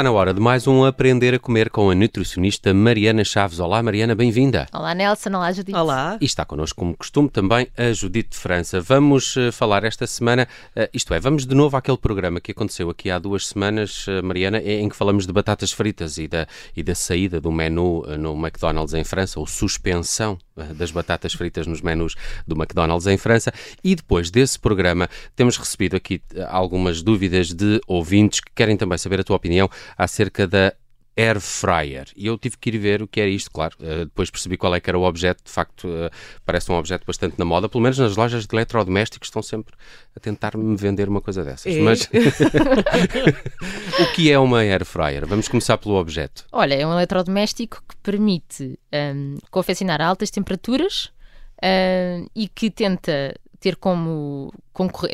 Está na hora de mais um Aprender a Comer com a nutricionista Mariana Chaves. Olá, Mariana, bem-vinda. Olá, Nelson. Olá, Judite. Olá. E está connosco, como costume, também a Judite de França. Vamos uh, falar esta semana, uh, isto é, vamos de novo àquele programa que aconteceu aqui há duas semanas, uh, Mariana, em que falamos de batatas fritas e da, e da saída do menu no McDonald's em França, ou suspensão das batatas fritas nos menus do McDonald's em França. E depois desse programa, temos recebido aqui algumas dúvidas de ouvintes que querem também saber a tua opinião acerca da air fryer. E eu tive que ir ver o que era isto, claro. Uh, depois percebi qual é que era o objeto. De facto, uh, parece um objeto bastante na moda. Pelo menos nas lojas de eletrodomésticos estão sempre a tentar me vender uma coisa dessas. É. Mas o que é uma air fryer? Vamos começar pelo objeto. Olha, é um eletrodoméstico que permite um, confeccionar a altas temperaturas um, e que tenta ter como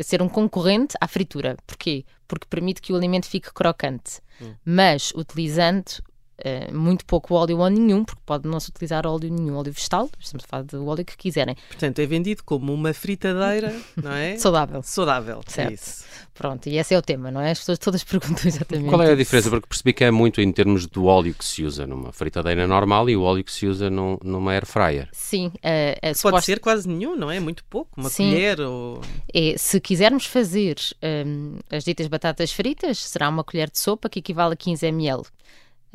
ser um concorrente à fritura. Porquê? Porque permite que o alimento fique crocante, hum. mas utilizando uh, muito pouco óleo ou nenhum, porque pode não se utilizar óleo nenhum, óleo vegetal, estamos a falar do óleo que quiserem. Portanto, é vendido como uma fritadeira, não é? Saudável. Saudável, certo. É isso. Pronto, e esse é o tema, não é? As pessoas todas perguntam exatamente. Qual é a isso. diferença? Porque percebi que é muito em termos do óleo que se usa numa fritadeira normal e o óleo que se usa num, numa air fryer. Sim, uh, Pode suposto... ser quase nenhum, não é? Muito pouco, uma Sim. colher ou. É, se quisermos fazer um, as ditas batatas fritas, será uma colher de sopa que equivale a 15 ml.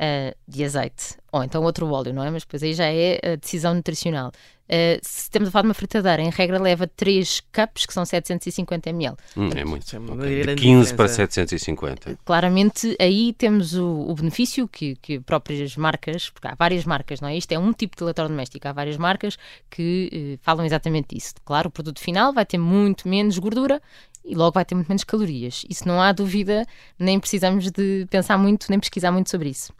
Uh, de azeite, ou então outro óleo, não é? Mas depois aí já é a decisão nutricional. Uh, se estamos a falar de uma fritadeira, em regra leva 3 cups, que são 750 ml. Hum, é muito. É Okay. De grande 15 para diferença. 750. Claramente aí temos o, o benefício que, que próprias marcas, porque há várias marcas, não é? Isto é um tipo de eletrodoméstico, há várias marcas que eh, falam exatamente isso. Claro, o produto final vai ter muito menos gordura e logo vai ter muito menos calorias. Isso não há dúvida, nem precisamos de pensar muito, nem pesquisar muito sobre isso.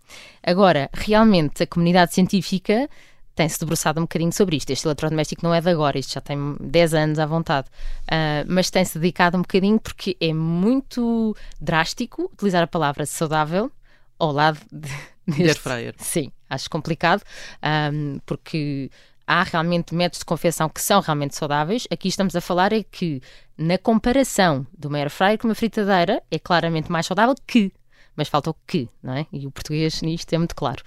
Agora, realmente, a comunidade científica tem-se debruçado um bocadinho sobre isto. Este eletrodoméstico não é de agora, isto já tem 10 anos à vontade, uh, mas tem-se dedicado um bocadinho porque é muito drástico utilizar a palavra saudável ao lado de, De air fryer. Sim, acho complicado, um, porque há realmente métodos de confecção que são realmente saudáveis. Aqui estamos a falar é que, na comparação de uma air fryer com uma fritadeira, é claramente mais saudável que. Mas falta o que, não é? E o português nisto é muito claro.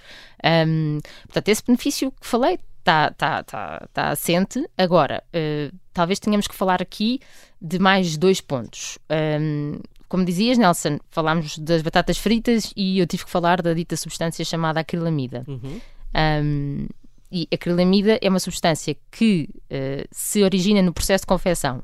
Um, portanto, esse benefício que falei está tá, tá, tá assente. Agora, uh, talvez tenhamos que falar aqui de mais dois pontos. Um, como dizias, Nelson, falámos das batatas fritas e eu tive que falar da dita substância chamada acrilamida. Uhum. Um, e acrilamida é uma substância que uh, se origina no processo de confecção.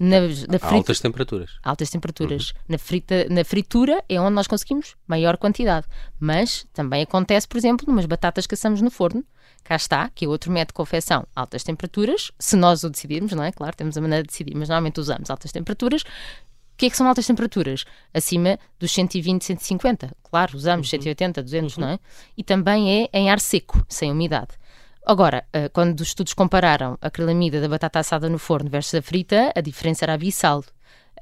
Na, na frita- altas temperaturas. altas temperaturas. Na, frita, na fritura é onde nós conseguimos maior quantidade. Mas também acontece, por exemplo, numas batatas que assamos no forno. Cá está, que é outro método de confecção, altas temperaturas. Se nós o decidirmos, não é? Claro, temos a maneira de decidir, mas normalmente usamos altas temperaturas. O que é que são altas temperaturas? Acima dos 120, 150. Claro, usamos 180, 200, não é? E também é em ar seco, sem umidade. Agora, eh, quando os estudos compararam a acrilamida da batata assada no forno versus a frita, a diferença era abissal.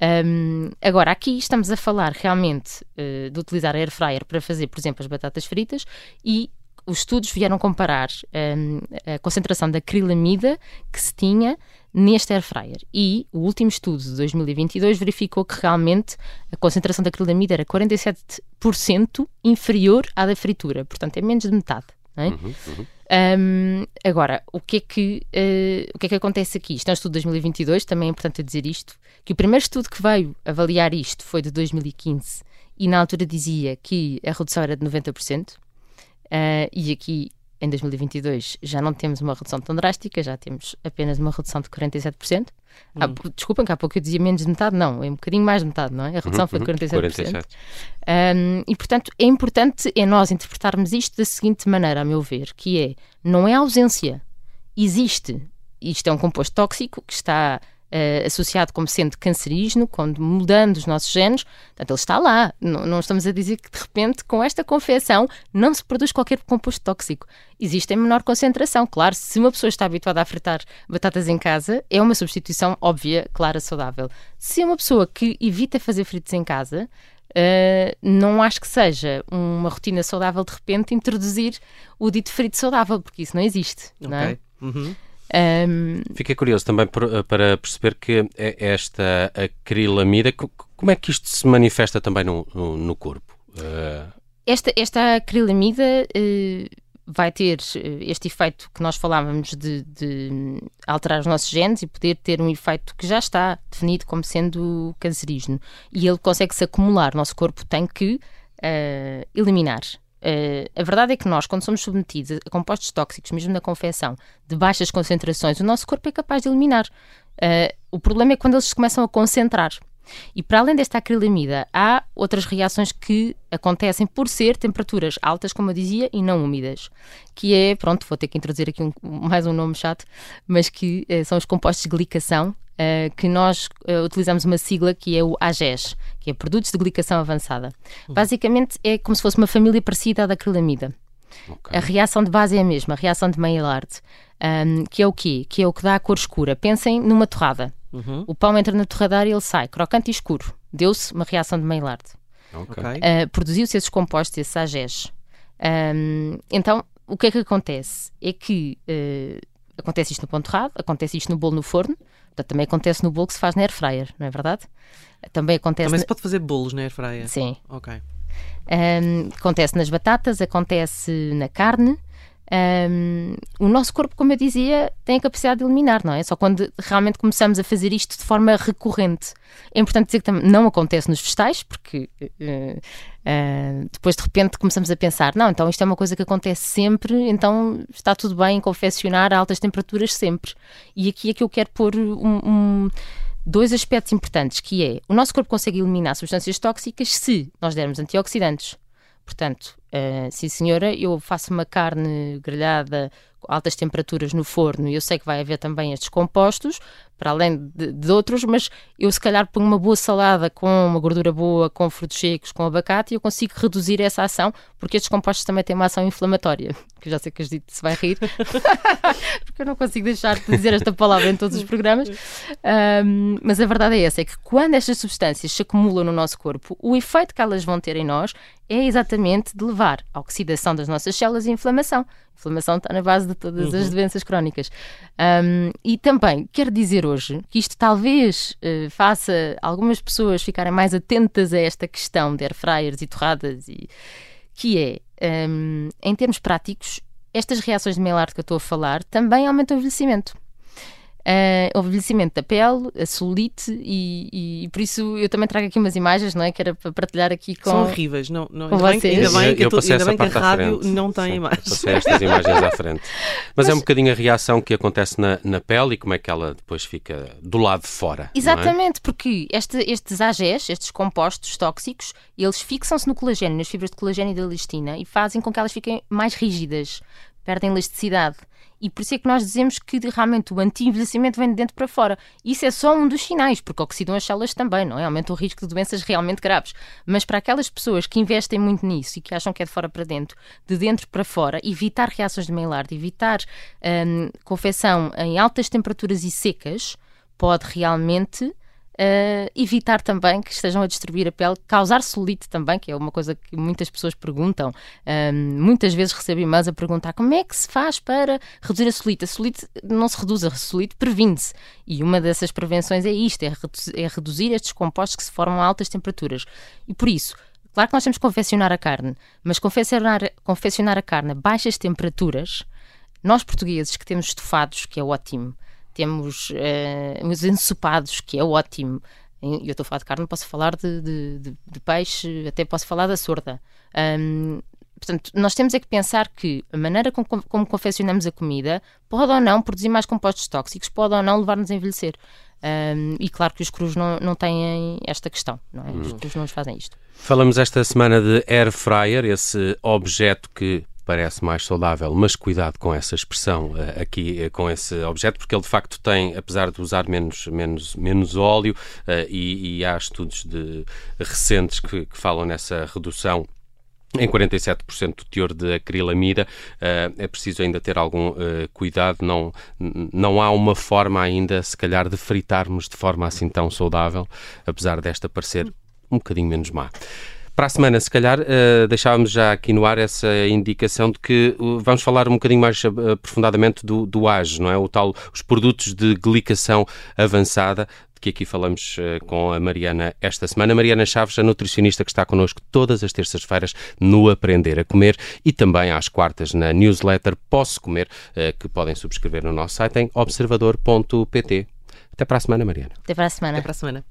Um, agora, aqui estamos a falar realmente uh, de utilizar air fryer para fazer, por exemplo, as batatas fritas e os estudos vieram comparar um, a concentração da acrilamida que se tinha neste air fryer. E o último estudo de 2022 verificou que realmente a concentração da acrilamida era 47% inferior à da fritura, portanto é menos de metade. É? Uhum, uhum. Um, agora, o que, é que, uh, o que é que acontece aqui? Isto é um estudo de 2022, também é importante dizer isto, que o primeiro estudo que veio avaliar isto foi de 2015 e na altura dizia que a redução era de 90%, uh, e aqui em 2022 já não temos uma redução tão drástica, já temos apenas uma redução de 47%. Ah, Hum. desculpem que há pouco eu dizia menos de metade, não, é um bocadinho mais de metade, não é? A redução Uhum, foi de uhum. 47%. 47. Um, e, portanto, é importante é nós interpretarmos isto da seguinte maneira, a meu ver, que é, não é ausência, existe. Isto é um composto tóxico que está uh, associado como sendo cancerígeno, quando mudando os nossos genes, portanto, ele está lá. Não, não estamos a dizer que, de repente, com esta confecção, não se produz qualquer composto tóxico. Existe em menor concentração. Claro, se uma pessoa está habituada a fritar batatas em casa, é uma substituição óbvia, clara, saudável. Se é uma pessoa que evita fazer fritos em casa, Uh, não acho que seja uma rotina saudável de repente introduzir o dito frito saudável, porque isso não existe. Não é? Uhum. Um, Fiquei curioso também por- para perceber que é esta acrilamida, co- como é que isto se manifesta também no, no- corpo? Uh, esta, esta acrilamida uh, vai ter este efeito que nós falávamos de, de, alterar os nossos genes e poder ter um efeito que já está definido como sendo cancerígeno. E ele consegue se acumular. O nosso corpo tem que uh, eliminar. Uh, a verdade é que nós, quando somos submetidos a compostos tóxicos, mesmo na confecção, de baixas concentrações, o nosso corpo é capaz de eliminar. Uh, o problema é quando eles começam a concentrar. E para além desta acrilamida, há outras reações que acontecem por ser temperaturas altas, como eu dizia, e não úmidas. Que é, pronto, vou ter que introduzir aqui um, mais um nome chato, mas que uh, são os compostos de glicação, uh, que nós uh, utilizamos uma sigla que é o AGES, que é Produtos de Glicação Avançada. Uhum. Basicamente é como se fosse uma família parecida à da acrilamida. Okay. A reação de base é a mesma, a reação de Maillard, um, que é o quê? Que é o que dá a cor escura. Pensem numa torrada. Uhum. O pão entra na torradeira e ele sai crocante e escuro. Deu-se uma reação de Maillard. Okay. Uh, Produziu-se esses compostos, esses AGEs. Um, então, o que é que acontece? É que uh, acontece isto no pão torrado, acontece isto no bolo no forno, portanto, também acontece no bolo que se faz na air fryer, não é verdade? Também acontece. Também se pode fazer bolos na air fryer. Sim. Ok. Um, acontece nas batatas, acontece na carne. Um, o nosso corpo, como eu dizia, tem a capacidade de eliminar, não é? Só quando realmente começamos a fazer isto de forma recorrente. É importante dizer que não acontece nos vegetais, porque uh, uh, depois de repente começamos a pensar: não, então isto é uma coisa que acontece sempre, então está tudo bem confeccionar a altas temperaturas sempre. E aqui é que eu quero pôr um, um dois aspectos importantes, que é o nosso corpo consegue eliminar substâncias tóxicas se nós dermos antioxidantes. Portanto, uh, sim senhora, eu faço uma carne grelhada com altas temperaturas no forno e eu sei que vai haver também estes compostos, para além de, de, outros, mas eu se calhar ponho uma boa salada com uma gordura boa, com frutos secos, com abacate e eu consigo reduzir essa ação, porque estes compostos também têm uma ação inflamatória, que eu já sei que a Judite se vai rir, porque eu não consigo deixar de dizer esta palavra em todos os programas, um, mas a verdade é essa, é que quando estas substâncias se acumulam no nosso corpo, o efeito que elas vão ter em nós é exatamente de levar à oxidação das nossas células e inflamação. A inflamação está na base de todas as uhum. doenças crónicas. Um, e também quero dizer hoje que isto talvez uh, faça algumas pessoas ficarem mais atentas a esta questão de air fryers e torradas, e, que é, um, em termos práticos, estas reações de Maillard que eu estou a falar também aumentam o envelhecimento uh, o envelhecimento da pele, a celulite e, e, por isso eu também trago aqui umas imagens, não é? Que era para partilhar aqui com São horríveis, não, não com vocês. Ainda bem que, eu, eu ainda bem que a rádio não tem imagens. Passei estas imagens à frente. Mas, Mas, é um bocadinho a reação que acontece na, na pele e como é que ela depois fica do lado de fora. É? Exatamente, é? porque este, estes AGs, estes compostos tóxicos, eles fixam-se no colagênio, nas fibras de colagênio e da elastina e fazem com que elas fiquem mais rígidas, perdem elasticidade. E por isso é que nós dizemos que realmente o anti-envelhecimento vem de dentro para fora. Isso é só um dos sinais, porque oxidam as células também, não é? Aumenta o risco de doenças realmente graves. Mas para aquelas pessoas que investem muito nisso e que acham que é de fora para dentro, de dentro para fora, evitar reações de Maillard, evitar hum, confecção em altas temperaturas e secas, pode realmente Uh, evitar também que estejam a destruir a pele, causar celulite também, que é uma coisa que muitas pessoas perguntam. Uh, muitas vezes recebo e-mails a perguntar como é que se faz para reduzir a celulite. A celulite não se reduz, a celulite previne-se. E uma dessas prevenções é isto, é, reduzir, é reduzir estes compostos que se formam a altas temperaturas. E por isso, claro que nós temos que confeccionar a carne, mas confeccionar, confeccionar a carne a baixas temperaturas, nós portugueses que temos estofados, que é ótimo, temos uh, os ensopados, que é ótimo. Eu estou a falar de carne, posso falar de, de, de, de peixe, até posso falar da sorda. Um, portanto, nós temos é que pensar que a maneira como, como confeccionamos a comida pode ou não produzir mais compostos tóxicos, pode ou não levar-nos a envelhecer. Um, e claro que os crus não, não têm esta questão, não é? Os hum. crus não nos fazem isto. Falamos esta semana de air fryer, esse objeto que parece mais saudável, mas cuidado com essa expressão uh, aqui, uh, com esse objeto, porque ele de facto tem, apesar de usar menos, menos, menos óleo, uh, e, e, há estudos de, recentes que, que falam nessa redução em 47% do teor de acrilamida, é preciso ainda ter algum cuidado, não, não há uma forma ainda, se calhar, de fritarmos de forma assim tão saudável, apesar desta parecer um bocadinho menos má. Para a semana, se calhar, uh, deixávamos já aqui no ar essa indicação de que uh, vamos falar um bocadinho mais aprofundadamente do, do AGE, não é? O tal, os produtos de glicação avançada, que aqui falamos uh, com a Mariana esta semana. Mariana Chaves, a nutricionista que está connosco todas as terças-feiras no Aprender a Comer e também às quartas na newsletter Posso Comer, uh, que podem subscrever no nosso site em observador.pt. Até para a semana, Mariana. Até para a semana. Até para a semana.